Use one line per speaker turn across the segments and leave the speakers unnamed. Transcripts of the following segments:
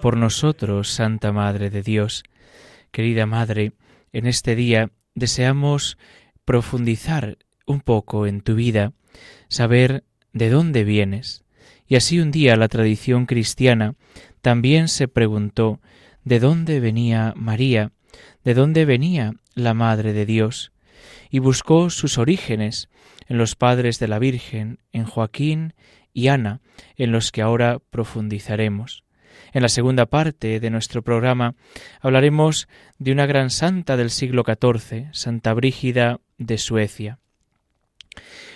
Por nosotros, Santa Madre de Dios. Querida Madre, en este día deseamos profundizar un poco en tu vida, saber de dónde vienes. Y así un día la tradición cristiana también se preguntó de dónde venía María, de dónde venía la Madre de Dios, y buscó sus orígenes en los padres de la Virgen, en Joaquín y Ana, en los que ahora profundizaremos. En la segunda parte de nuestro programa hablaremos de una gran santa del siglo XIV, Santa Brígida de Suecia.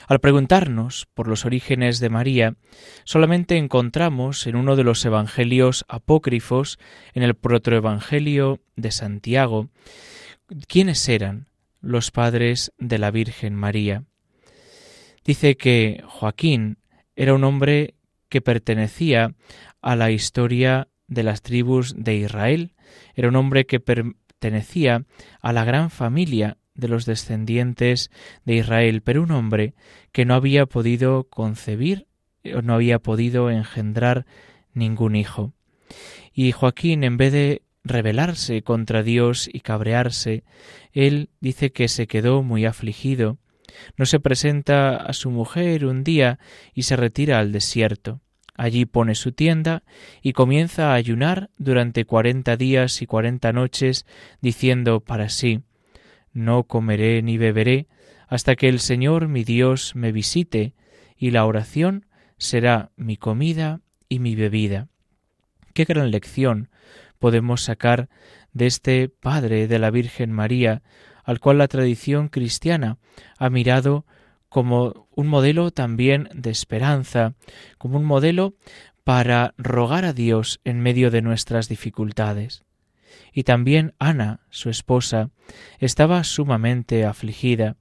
Al preguntarnos por los orígenes de María, solamente encontramos en uno de los evangelios apócrifos, en el protoevangelio de Santiago, quiénes eran los padres de la Virgen María. Dice que Joaquín era un hombre que pertenecía a la historia de las tribus de Israel. Era un hombre que pertenecía a la gran familia de los descendientes de Israel, pero un hombre que no había podido concebir o no había podido engendrar ningún hijo. Y Joaquín, en vez de rebelarse contra Dios y cabrearse, él dice que se quedó muy afligido, no se presenta a su mujer un día y se retira al desierto. Allí pone su tienda y comienza a ayunar durante cuarenta días y cuarenta noches, diciendo para sí No comeré ni beberé hasta que el Señor mi Dios me visite, y la oración será mi comida y mi bebida. Qué gran lección podemos sacar de este Padre de la Virgen María, al cual la tradición cristiana ha mirado como un modelo también de esperanza, como un modelo para rogar a Dios en medio de nuestras dificultades. Y también Ana, su esposa, estaba sumamente afligida.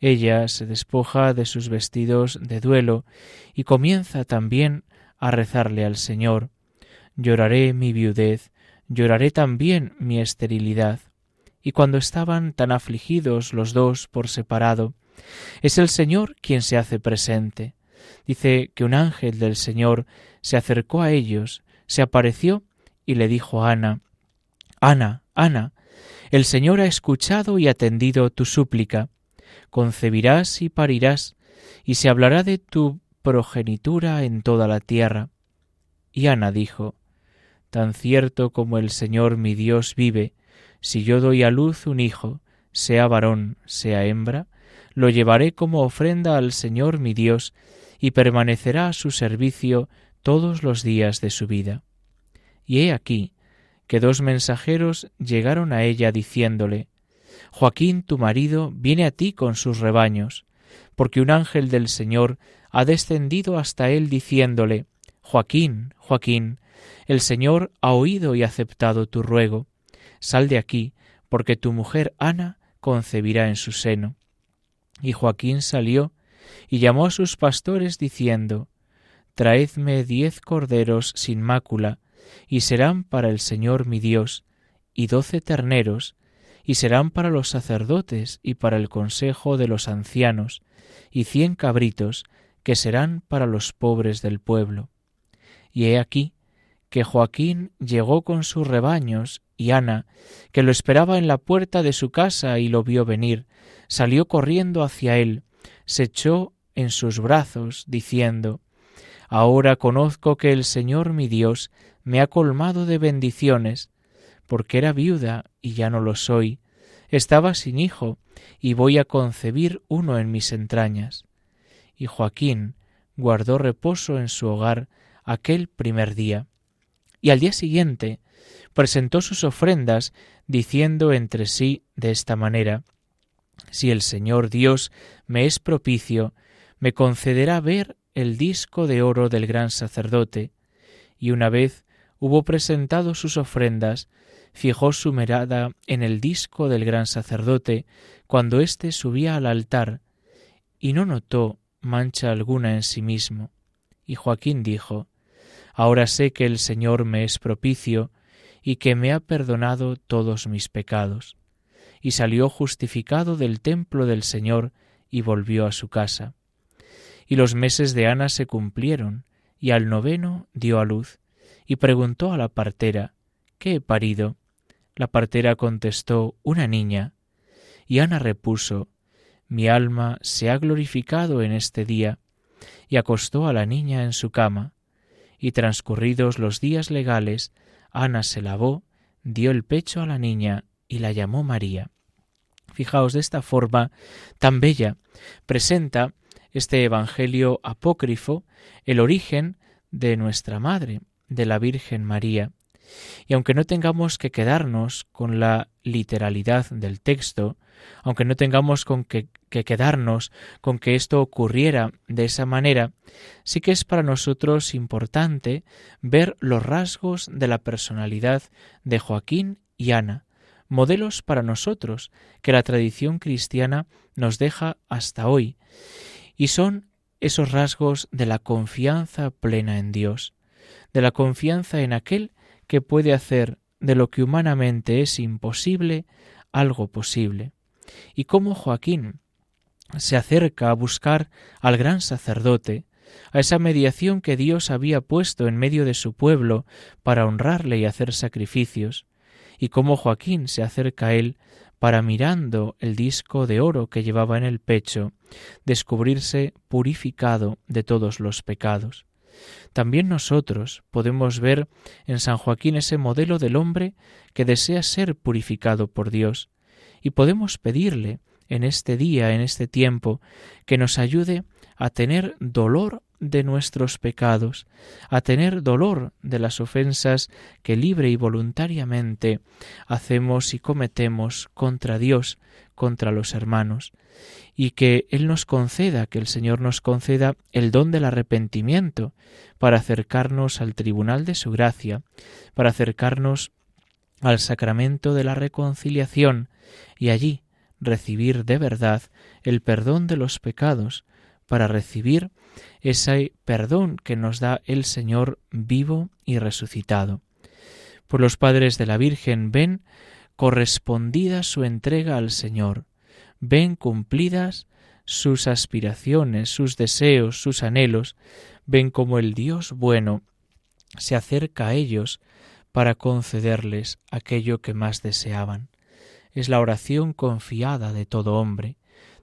Ella se despoja de sus vestidos de duelo y comienza también a rezarle al Señor. Lloraré mi viudez, lloraré también mi esterilidad. Y cuando estaban tan afligidos los dos por separado, es el Señor quien se hace presente. Dice que un ángel del Señor se acercó a ellos, se apareció y le dijo a Ana, Ana, Ana, el Señor ha escuchado y atendido tu súplica. Concebirás y parirás, y se hablará de tu progenitura en toda la tierra. Y Ana dijo, Tan cierto como el Señor mi Dios vive, si yo doy a luz un hijo, sea varón, sea hembra, lo llevaré como ofrenda al Señor mi Dios, y permanecerá a su servicio todos los días de su vida. Y he aquí que dos mensajeros llegaron a ella diciéndole, Joaquín tu marido viene a ti con sus rebaños, porque un ángel del Señor ha descendido hasta él diciéndole, Joaquín, Joaquín, el Señor ha oído y aceptado tu ruego, sal de aquí, porque tu mujer Ana concebirá en su seno. Y Joaquín salió y llamó a sus pastores diciendo, Traedme diez corderos sin mácula, y serán para el Señor mi Dios, y doce terneros, y serán para los sacerdotes y para el consejo de los ancianos, y cien cabritos, que serán para los pobres del pueblo. Y he aquí que Joaquín llegó con sus rebaños, y Ana, que lo esperaba en la puerta de su casa y lo vio venir, salió corriendo hacia él, se echó en sus brazos, diciendo Ahora conozco que el Señor mi Dios me ha colmado de bendiciones, porque era viuda y ya no lo soy, estaba sin hijo, y voy a concebir uno en mis entrañas. Y Joaquín guardó reposo en su hogar aquel primer día. Y al día siguiente presentó sus ofrendas, diciendo entre sí de esta manera Si el Señor Dios me es propicio, me concederá ver el disco de oro del gran sacerdote. Y una vez hubo presentado sus ofrendas, fijó su mirada en el disco del gran sacerdote cuando éste subía al altar, y no notó mancha alguna en sí mismo. Y Joaquín dijo, Ahora sé que el Señor me es propicio y que me ha perdonado todos mis pecados. Y salió justificado del templo del Señor y volvió a su casa. Y los meses de Ana se cumplieron, y al noveno dio a luz, y preguntó a la partera, ¿Qué he parido? La partera contestó, una niña. Y Ana repuso, Mi alma se ha glorificado en este día, y acostó a la niña en su cama. Y transcurridos los días legales, Ana se lavó, dio el pecho a la niña y la llamó María. Fijaos de esta forma tan bella, presenta este Evangelio apócrifo el origen de nuestra Madre, de la Virgen María, y aunque no tengamos que quedarnos con la literalidad del texto, aunque no tengamos con que, que, quedarnos con que esto ocurriera de esa manera, sí que es para nosotros importante ver los rasgos de la personalidad de Joaquín y Ana, modelos para nosotros que la tradición cristiana nos deja hasta hoy, y son esos rasgos de la confianza plena en Dios, de la confianza en aquel que puede hacer de lo que humanamente es imposible algo posible. Y cómo Joaquín se acerca a buscar al gran sacerdote, a esa mediación que Dios había puesto en medio de su pueblo para honrarle y hacer sacrificios, y cómo Joaquín se acerca a él para mirando el disco de oro que llevaba en el pecho, descubrirse purificado de todos los pecados. También nosotros podemos ver en San Joaquín ese modelo del hombre que desea ser purificado por Dios, y podemos pedirle en este día, en este tiempo, que nos ayude a tener dolor de nuestros pecados, a tener dolor de las ofensas que libre y voluntariamente hacemos y cometemos contra Dios, contra los hermanos, y que Él nos conceda, que el Señor nos conceda el don del arrepentimiento para acercarnos al tribunal de su gracia, para acercarnos al sacramento de la reconciliación. Y allí recibir de verdad el perdón de los pecados, para recibir ese perdón que nos da el Señor vivo y resucitado. Por los padres de la Virgen ven correspondida su entrega al Señor, ven cumplidas sus aspiraciones, sus deseos, sus anhelos, ven como el Dios bueno se acerca a ellos para concederles aquello que más deseaban. Es la oración confiada de todo hombre.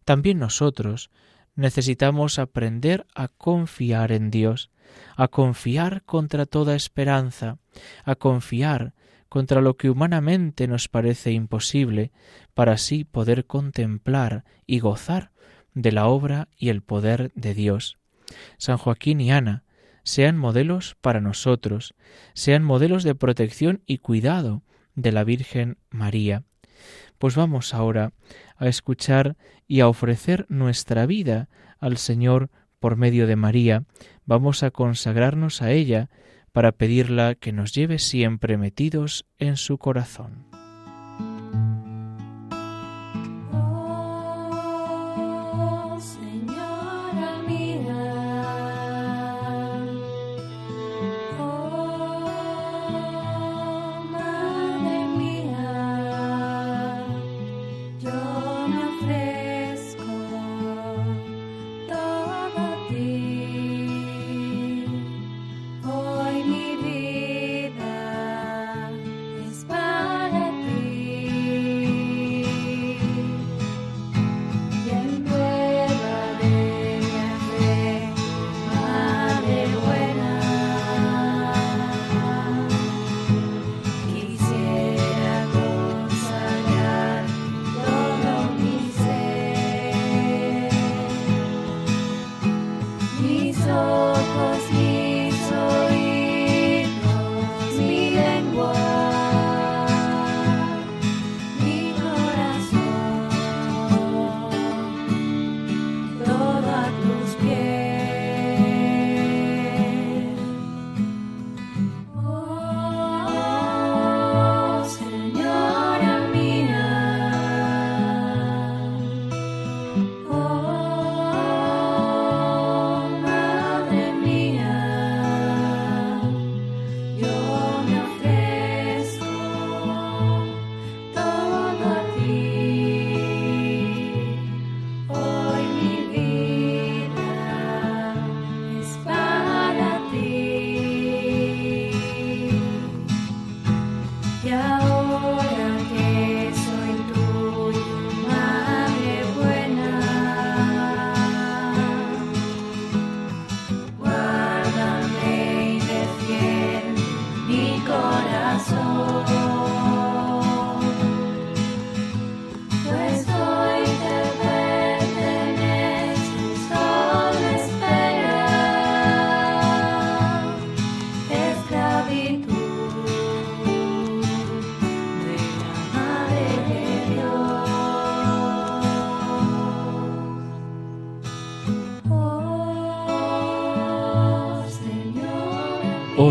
También nosotros necesitamos aprender a confiar en Dios, a confiar contra toda esperanza, a confiar contra lo que humanamente nos parece imposible, para así poder contemplar y gozar de la obra y el poder de Dios. San Joaquín y Ana sean modelos para nosotros, sean modelos de protección y cuidado de la Virgen María. Pues vamos ahora a escuchar y a ofrecer nuestra vida al Señor por medio de María, vamos a consagrarnos a ella para pedirla que nos lleve siempre metidos en su corazón.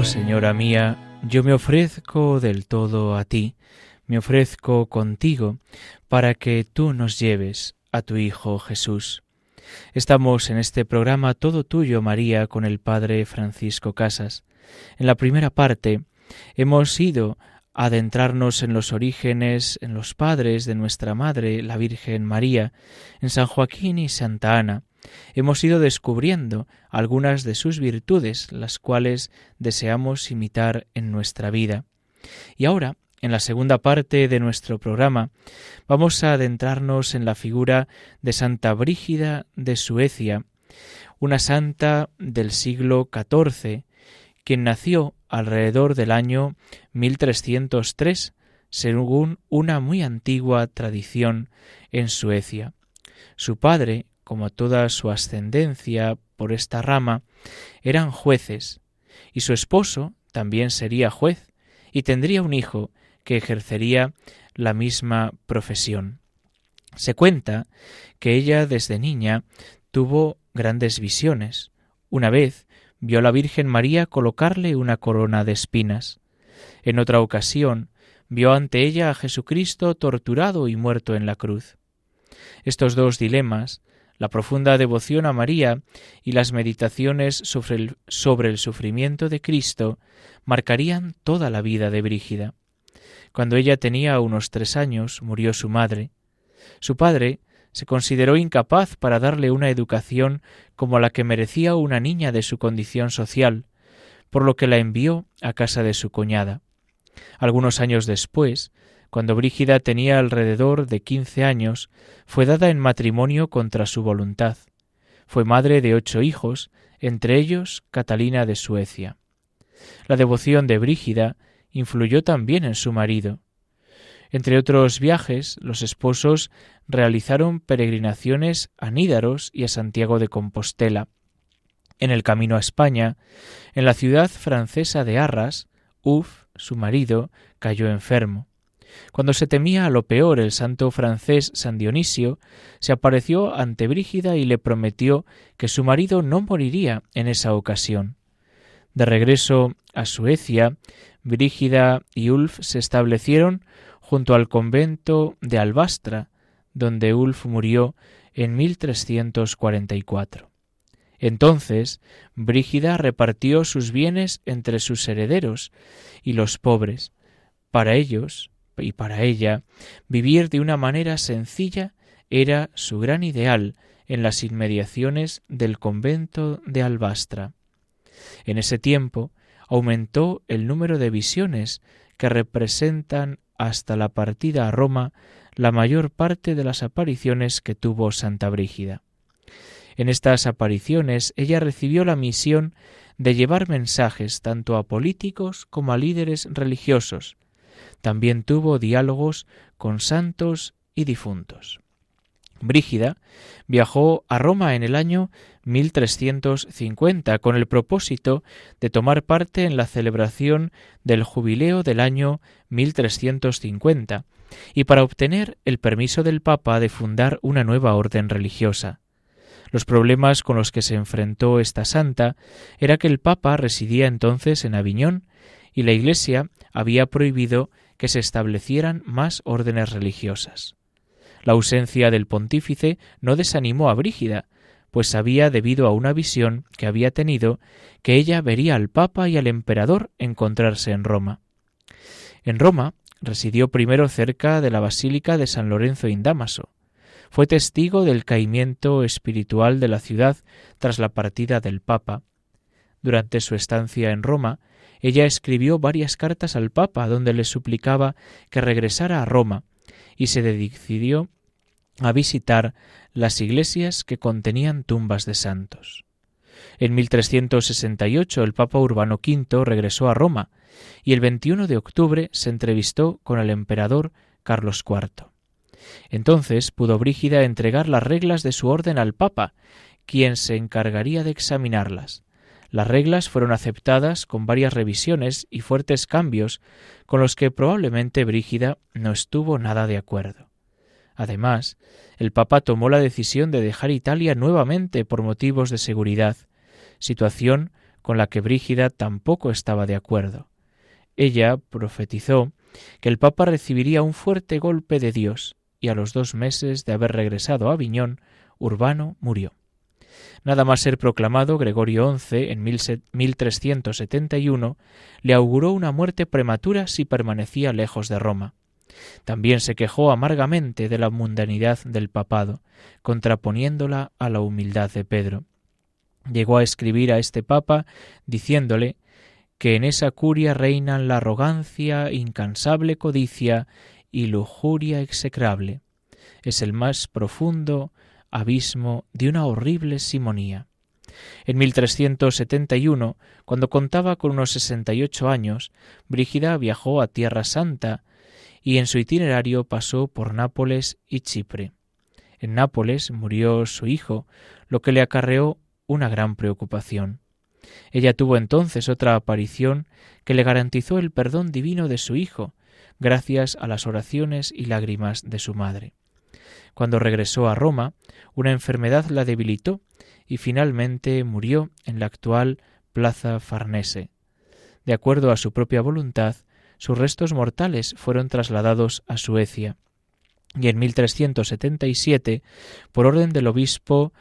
Señora mía, yo me ofrezco del todo a ti, me ofrezco contigo, para que tú nos lleves a tu Hijo Jesús. Estamos en este programa Todo Tuyo, María, con el Padre Francisco Casas. En la primera parte hemos ido a adentrarnos en los orígenes, en los padres de nuestra Madre, la Virgen María, en San Joaquín y Santa Ana. Hemos ido descubriendo algunas de sus virtudes, las cuales deseamos imitar en nuestra vida. Y ahora en la segunda parte de nuestro programa vamos a adentrarnos en la figura de Santa Brígida de Suecia, una santa del siglo XIV, quien nació alrededor del año 1303, según una muy antigua tradición en Suecia. Su padre, como toda su ascendencia por esta rama, eran jueces, y su esposo también sería juez, y tendría un hijo que ejercería la misma profesión. Se cuenta que ella desde niña tuvo grandes visiones. Una vez vio a la Virgen María colocarle una corona de espinas. En otra ocasión vio ante ella a Jesucristo torturado y muerto en la cruz. Estos dos dilemas, la profunda devoción a María y las meditaciones sobre el, sufrimiento de Cristo, marcarían toda la vida de Brígida. Cuando ella tenía unos tres años murió su madre. Su padre se consideró incapaz para darle una educación como la que merecía una niña de su condición social, por lo que la envió a casa de su cuñada. Algunos años después, cuando Brígida tenía alrededor de quince años, fue dada en matrimonio contra su voluntad. Fue madre de ocho hijos, entre ellos Catalina de Suecia. La devoción de Brígida influyó también en su marido. Entre otros viajes, los esposos realizaron peregrinaciones a Nídaros y a Santiago de Compostela. En el camino a España, en la ciudad francesa de Arras, Uf, su marido, cayó enfermo. Cuando se temía a lo peor el santo francés San Dionisio, se apareció ante Brígida y le prometió que su marido no moriría en esa ocasión. De regreso a Suecia, Brígida y Ulf se establecieron junto al convento de Albastra, donde Ulf murió en 1344. Entonces Brígida repartió sus bienes entre sus herederos y los pobres. Para ellos y para ella, vivir de una manera sencilla era su gran ideal en las inmediaciones del convento de Albastra. En ese tiempo aumentó el número de visiones que representan hasta la partida a Roma la mayor parte de las apariciones que tuvo Santa Brígida. En estas apariciones ella recibió la misión de llevar mensajes tanto a políticos como a líderes religiosos. También tuvo diálogos con santos y difuntos. Brígida viajó a Roma en el año 1350 con el propósito de tomar parte en la celebración del jubileo del año 1350 y para obtener el permiso del Papa de fundar una nueva orden religiosa. Los problemas con los que se enfrentó esta santa era que el Papa residía entonces en Aviñón y la Iglesia había prohibido que se establecieran más órdenes religiosas. La ausencia del pontífice no desanimó a Brígida, pues sabía, debido a una visión que había tenido, que ella vería al Papa y al emperador encontrarse en Roma. En Roma residió primero cerca de la Basílica de San Lorenzo in Damaso. Fue testigo del caimiento espiritual de la ciudad tras la partida del Papa. Durante su estancia en Roma, ella escribió varias cartas al Papa donde le suplicaba que regresara a Roma y se decidió a visitar las iglesias que contenían tumbas de santos. En 1368 el Papa Urbano V regresó a Roma y el 21 de octubre se entrevistó con el emperador Carlos IV. Entonces pudo Brígida entregar las reglas de su orden al Papa, quien se encargaría de examinarlas. Las reglas fueron aceptadas con varias revisiones y fuertes cambios con los que probablemente Brígida no estuvo nada de acuerdo. Además, el Papa tomó la decisión de dejar Italia nuevamente por motivos de seguridad, situación con la que Brígida tampoco estaba de acuerdo. Ella profetizó que el Papa recibiría un fuerte golpe de Dios, y a los dos meses de haber regresado a Aviñón, Urbano murió. Nada más ser proclamado, Gregorio XI, en 1371, le auguró una muerte prematura si permanecía lejos de Roma. También se quejó amargamente de la mundanidad del papado, contraponiéndola a la humildad de Pedro. Llegó a escribir a este papa diciéndole que en esa curia reinan la arrogancia, incansable codicia y lujuria execrable. Es el más profundo abismo de una horrible simonía. En 1371, cuando contaba con unos sesenta y ocho años, Brígida viajó a Tierra Santa y en su itinerario pasó por Nápoles y Chipre. En Nápoles murió su hijo, lo que le acarreó una gran preocupación. Ella tuvo entonces otra aparición que le garantizó el perdón divino de su hijo, gracias a las oraciones y lágrimas de su madre. Cuando regresó a Roma, una enfermedad la debilitó y finalmente murió en la actual Plaza Farnese. De acuerdo a su propia voluntad, sus restos mortales fueron trasladados a Suecia y en 1377, por orden del obispo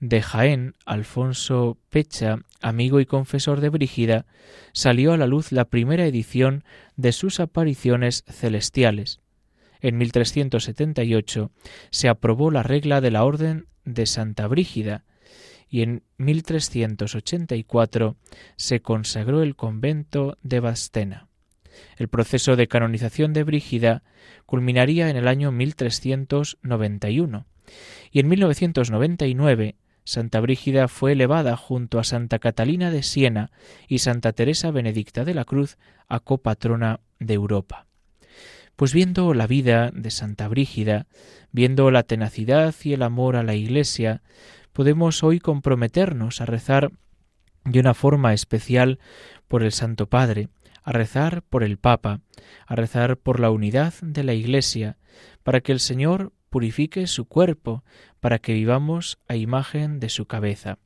de Jaén, Alfonso Pecha, amigo y confesor de Brígida, salió a la luz la primera edición de sus apariciones celestiales, en 1378 se aprobó la regla de la Orden de Santa Brígida y en 1384 se consagró el convento de Bastena. El proceso de canonización de Brígida culminaría en el año 1391 y en 1999 Santa Brígida fue elevada junto a Santa Catalina de Siena y Santa Teresa Benedicta de la Cruz a copatrona de Europa. Pues viendo la vida de Santa Brígida, viendo la tenacidad y el amor a la Iglesia, podemos hoy comprometernos a rezar de una forma especial por el Santo Padre, a rezar por el Papa, a rezar por la unidad de la Iglesia, para que el Señor purifique su cuerpo, para que vivamos a imagen de su cabeza.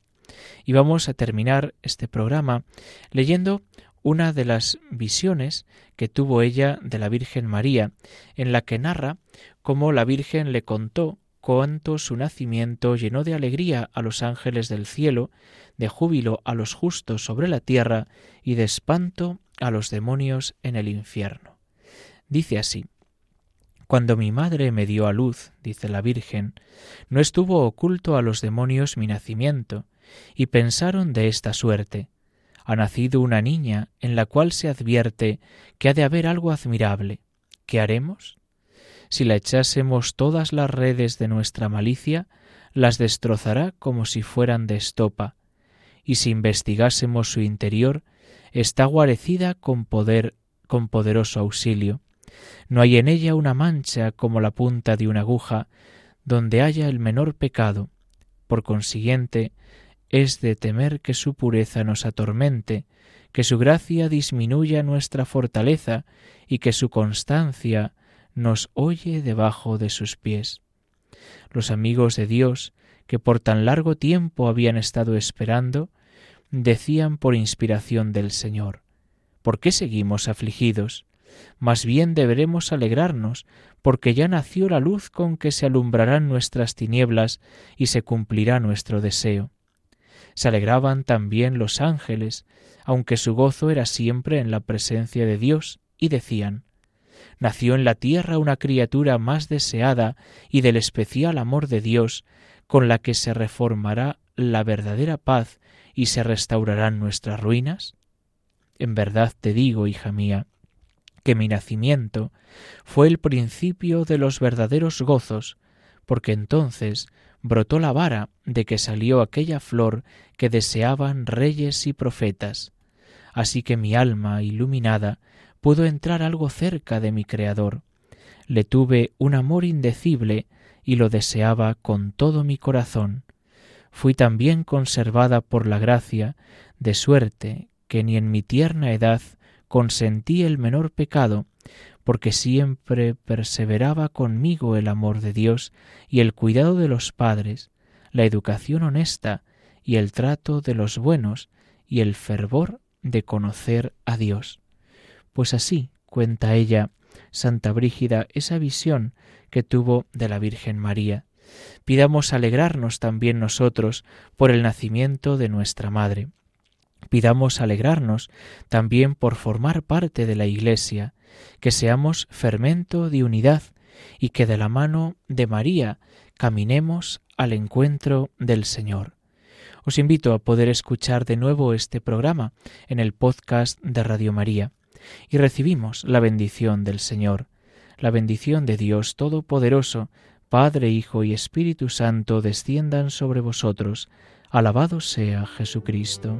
Y vamos a terminar este programa leyendo una de las visiones que tuvo ella de la Virgen María, en la que narra cómo la Virgen le contó cuánto su nacimiento llenó de alegría a los ángeles del cielo, de júbilo a los justos sobre la tierra y de espanto a los demonios en el infierno. Dice así Cuando mi madre me dio a luz, dice la Virgen, no estuvo oculto a los demonios mi nacimiento, y pensaron de esta suerte ha nacido una niña en la cual se advierte que ha de haber algo admirable. ¿Qué haremos? Si la echásemos todas las redes de nuestra malicia, las destrozará como si fueran de estopa, y si investigásemos su interior, está guarecida con poder, con poderoso auxilio. No hay en ella una mancha como la punta de una aguja, donde haya el menor pecado. Por consiguiente, es de temer que su pureza nos atormente, que su gracia disminuya nuestra fortaleza y que su constancia nos oye debajo de sus pies. Los amigos de Dios, que por tan largo tiempo habían estado esperando, decían por inspiración del Señor, ¿por qué seguimos afligidos? Más bien deberemos alegrarnos, porque ya nació la luz con que se alumbrarán nuestras tinieblas y se cumplirá nuestro deseo. Se alegraban también los ángeles, aunque su gozo era siempre en la presencia de Dios, y decían, Nació en la tierra una criatura más deseada y del especial amor de Dios, con la que se reformará la verdadera paz y se restaurarán nuestras ruinas? En verdad te digo, hija mía, que mi nacimiento fue el principio de los verdaderos gozos, porque entonces brotó la vara de que salió aquella flor que deseaban reyes y profetas. Así que mi alma iluminada pudo entrar algo cerca de mi Creador. Le tuve un amor indecible y lo deseaba con todo mi corazón. Fui también conservada por la gracia, de suerte que ni en mi tierna edad consentí el menor pecado, porque siempre perseveraba conmigo el amor de Dios y el cuidado de los padres, la educación honesta y el trato de los buenos, y el fervor de conocer a Dios. Pues así cuenta ella, Santa Brígida, esa visión que tuvo de la Virgen María. Pidamos alegrarnos también nosotros por el nacimiento de nuestra Madre. Pidamos alegrarnos también por formar parte de la Iglesia, que seamos fermento de unidad y que de la mano de María caminemos al encuentro del Señor. Os invito a poder escuchar de nuevo este programa en el podcast de Radio María y recibimos la bendición del Señor, la bendición de Dios Todopoderoso, Padre, Hijo y Espíritu Santo desciendan sobre vosotros. Alabado sea Jesucristo.